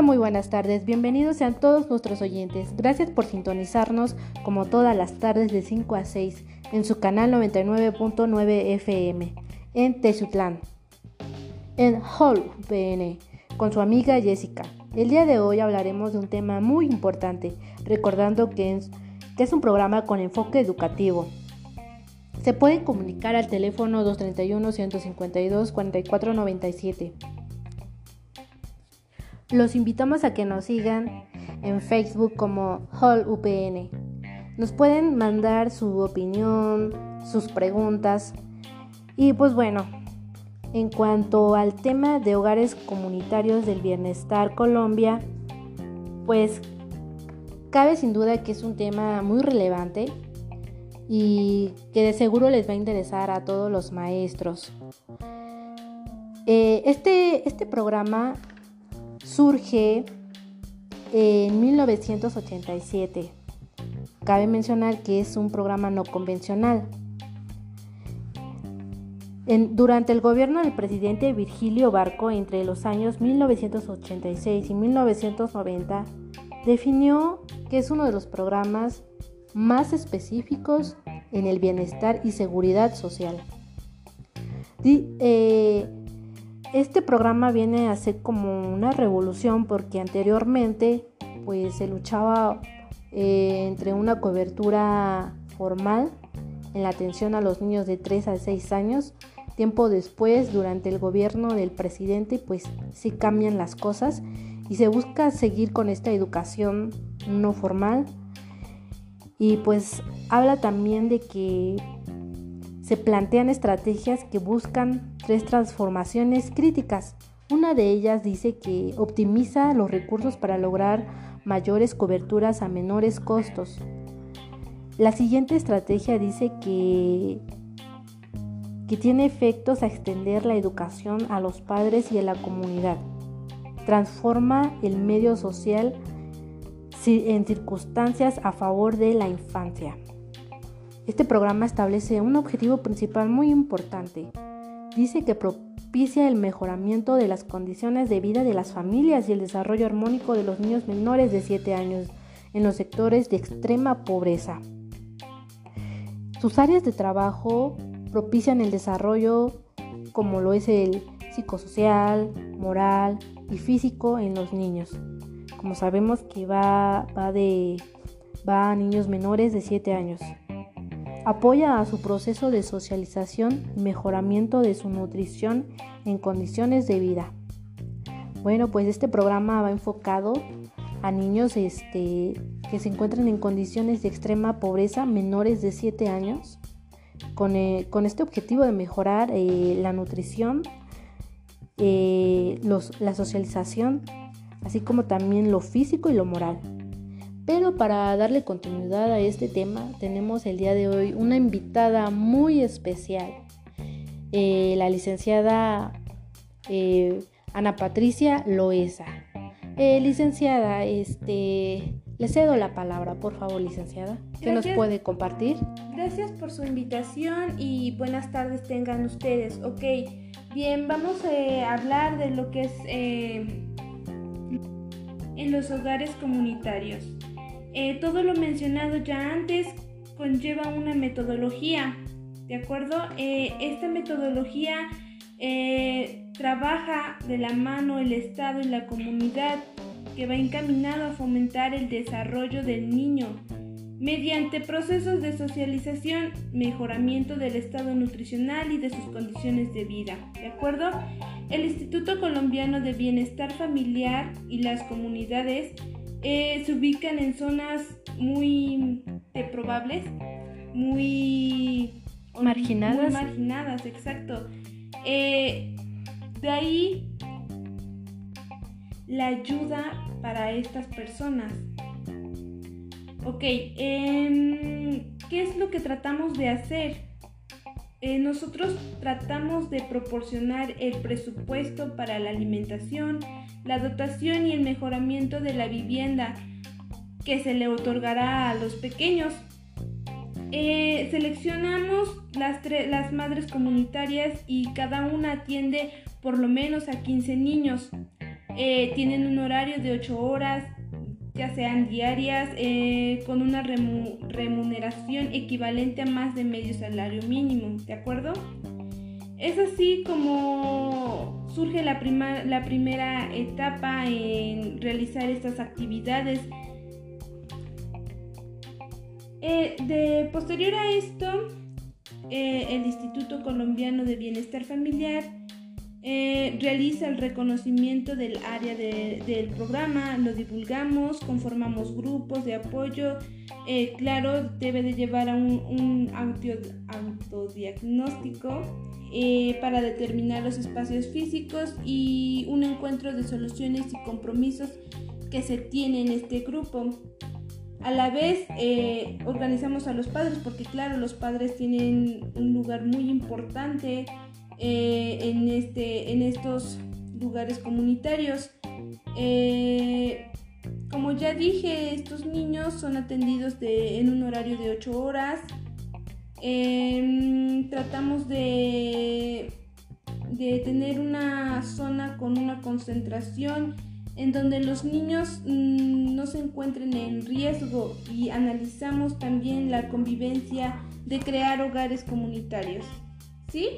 Hola, muy buenas tardes. Bienvenidos sean todos nuestros oyentes. Gracias por sintonizarnos como todas las tardes de 5 a 6 en su canal 99.9 FM en Tezutlán, en Hall PN, con su amiga Jessica. El día de hoy hablaremos de un tema muy importante, recordando que es, que es un programa con enfoque educativo. Se puede comunicar al teléfono 231-152-4497. Los invitamos a que nos sigan en Facebook como Hall UPN. Nos pueden mandar su opinión, sus preguntas. Y pues bueno, en cuanto al tema de hogares comunitarios del Bienestar Colombia, pues cabe sin duda que es un tema muy relevante y que de seguro les va a interesar a todos los maestros. Eh, este, este programa surge en 1987. Cabe mencionar que es un programa no convencional. durante el gobierno del presidente Virgilio Barco entre los años 1986 y 1990, definió que es uno de los programas más específicos en el bienestar y seguridad social. Eh, este programa viene a ser como una revolución porque anteriormente pues se luchaba eh, entre una cobertura formal en la atención a los niños de 3 a 6 años. Tiempo después, durante el gobierno del presidente, pues sí cambian las cosas y se busca seguir con esta educación no formal. Y pues habla también de que se plantean estrategias que buscan tres transformaciones críticas. Una de ellas dice que optimiza los recursos para lograr mayores coberturas a menores costos. La siguiente estrategia dice que, que tiene efectos a extender la educación a los padres y a la comunidad. Transforma el medio social en circunstancias a favor de la infancia. Este programa establece un objetivo principal muy importante. Dice que propicia el mejoramiento de las condiciones de vida de las familias y el desarrollo armónico de los niños menores de 7 años en los sectores de extrema pobreza. Sus áreas de trabajo propician el desarrollo como lo es el psicosocial, moral y físico en los niños. Como sabemos que va, de, va a niños menores de 7 años. Apoya a su proceso de socialización y mejoramiento de su nutrición en condiciones de vida. Bueno, pues este programa va enfocado a niños este, que se encuentran en condiciones de extrema pobreza menores de 7 años, con, eh, este objetivo de mejorar eh, la nutrición, eh, la socialización, así como también lo físico y lo moral. Pero para darle continuidad a este tema, tenemos el día de hoy una invitada muy especial, eh, la licenciada eh, Ana Patricia Loesa. Eh, licenciada, este, le cedo la palabra, por favor, licenciada. ¿Qué nos puede compartir? Gracias por su invitación y buenas tardes tengan ustedes. Ok, bien, vamos a hablar de lo que es en los hogares comunitarios. Eh, todo lo mencionado ya antes conlleva una metodología, ¿de acuerdo? Eh, esta metodología eh, trabaja de la mano el Estado y la comunidad que va encaminado a fomentar el desarrollo del niño mediante procesos de socialización, mejoramiento del estado nutricional y de sus condiciones de vida. ¿De acuerdo? El Instituto Colombiano de Bienestar Familiar y las comunidades eh, se ubican en zonas muy probables, muy marginadas. Muy marginadas, exacto. Eh, de ahí la ayuda para estas personas. Ok, em, ¿qué es lo que tratamos de hacer? Eh, nosotros tratamos de proporcionar el presupuesto para la alimentación, la dotación y el mejoramiento de la vivienda que se le otorgará a los pequeños. Eh, seleccionamos las, las madres comunitarias y cada una atiende por lo menos a 15 niños. eh, tienen un horario de 8 horas, ya sean diarias, eh, con una remuneración equivalente a más de medio salario mínimo, ¿de acuerdo? Es así como surge la, primera etapa en realizar estas actividades. Eh, de posterior a esto, el Instituto Colombiano de Bienestar Familiar eh, realiza el reconocimiento del área del programa, lo divulgamos, conformamos grupos de apoyo. Eh, claro, debe de llevar a un, autodiagnóstico eh, para determinar los espacios físicos y un encuentro de soluciones y compromisos que se tiene en este grupo. A la vez organizamos a los padres porque claro, los padres tienen un lugar muy importante eh, en, este, en estos lugares comunitarios. Eh, como ya dije, estos niños son atendidos en un horario de 8 horas. Tratamos de, de tener una zona con una concentración en donde los niños mm, no se encuentren en riesgo y analizamos también la convivencia de crear hogares comunitarios. ¿Sí?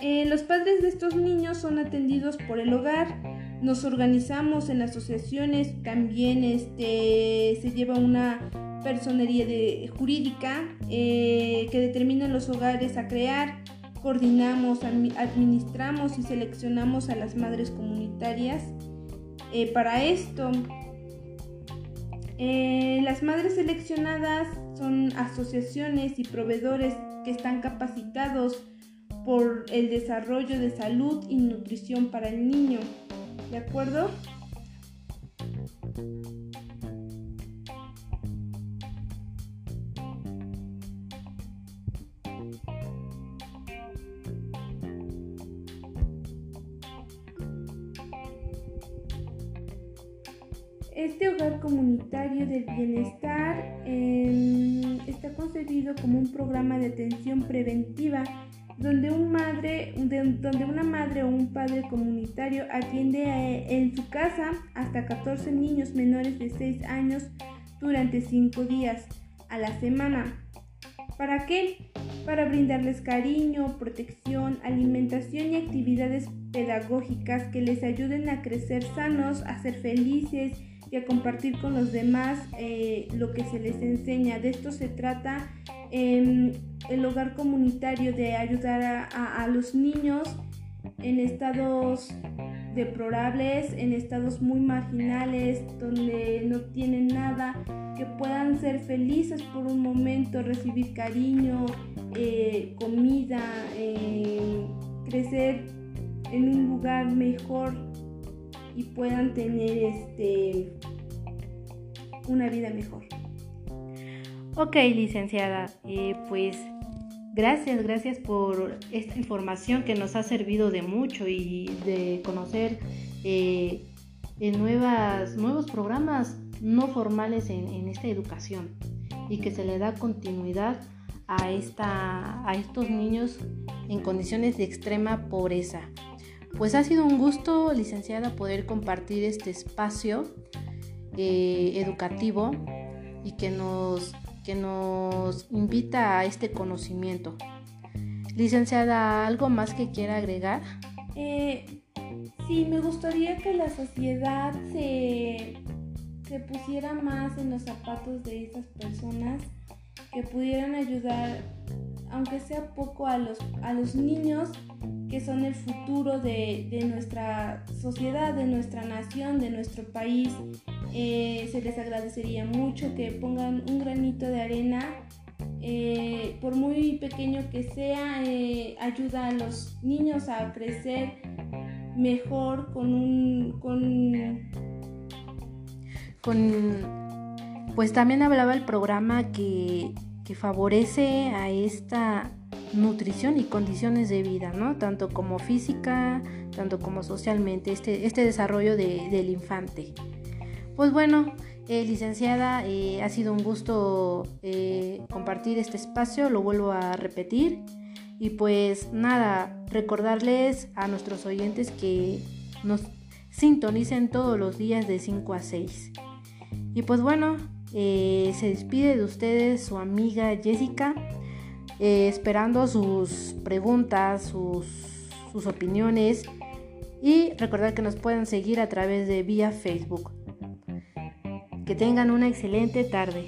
Eh, los padres de estos niños son atendidos por el hogar. Nos organizamos en asociaciones, también este, se lleva una personería de, jurídica eh, que determina los hogares a crear. Coordinamos, administramos y seleccionamos a las madres comunitarias. Eh, para esto, las madres seleccionadas son asociaciones y proveedores que están capacitados por el desarrollo de salud y nutrición para el niño. ¿De acuerdo? Este hogar comunitario del bienestar em, está concebido como un programa de atención preventiva donde, un madre, donde una madre o un padre comunitario atiende en su casa hasta 14 niños menores de 6 años durante 5 días a la semana. ¿Para qué? Para brindarles cariño, protección, alimentación y actividades pedagógicas que les ayuden a crecer sanos, a ser felices y compartir con los demás eh, lo que se les enseña. De esto se trata el hogar comunitario de ayudar a, los niños en estados deplorables, en estados muy marginales, donde no tienen nada, que puedan ser felices por un momento, recibir cariño, eh, comida, eh, crecer en un lugar mejor y puedan tener este una vida mejor. Ok, licenciada, eh, pues gracias, gracias por esta información que nos ha servido de mucho y de conocer eh, en nuevas, nuevos programas no formales en, esta educación y que se le da continuidad a, esta, a estos niños en condiciones de extrema pobreza. Pues ha sido un gusto, licenciada, poder compartir este espacio eh, educativo y que nos que nos invita a este conocimiento. Licenciada, ¿algo más que quiera agregar? Eh, sí, me gustaría que la sociedad se, se pusiera más en los zapatos de esas personas que pudieran ayudar, aunque sea poco, a los, a los niños que son el futuro de, de nuestra sociedad, de nuestra nación, de nuestro país. Eh, se les agradecería mucho que pongan un granito de arena, eh, por muy pequeño que sea, eh, ayuda a los niños a crecer mejor con un... Con, con pues también hablaba el programa que, que favorece a esta nutrición y condiciones de vida, ¿no? Tanto como física, tanto como socialmente, este, este desarrollo del infante. Pues bueno, eh, licenciada, eh, ha sido un gusto eh, compartir este espacio, lo vuelvo a repetir. Y pues nada, recordarles a nuestros oyentes que nos sintonicen todos los días de 5 a 6. Y pues bueno, se despide de ustedes su amiga Jessica, esperando sus preguntas, sus, sus opiniones y recordar que nos pueden seguir a través de vía Facebook. Que tengan una excelente tarde.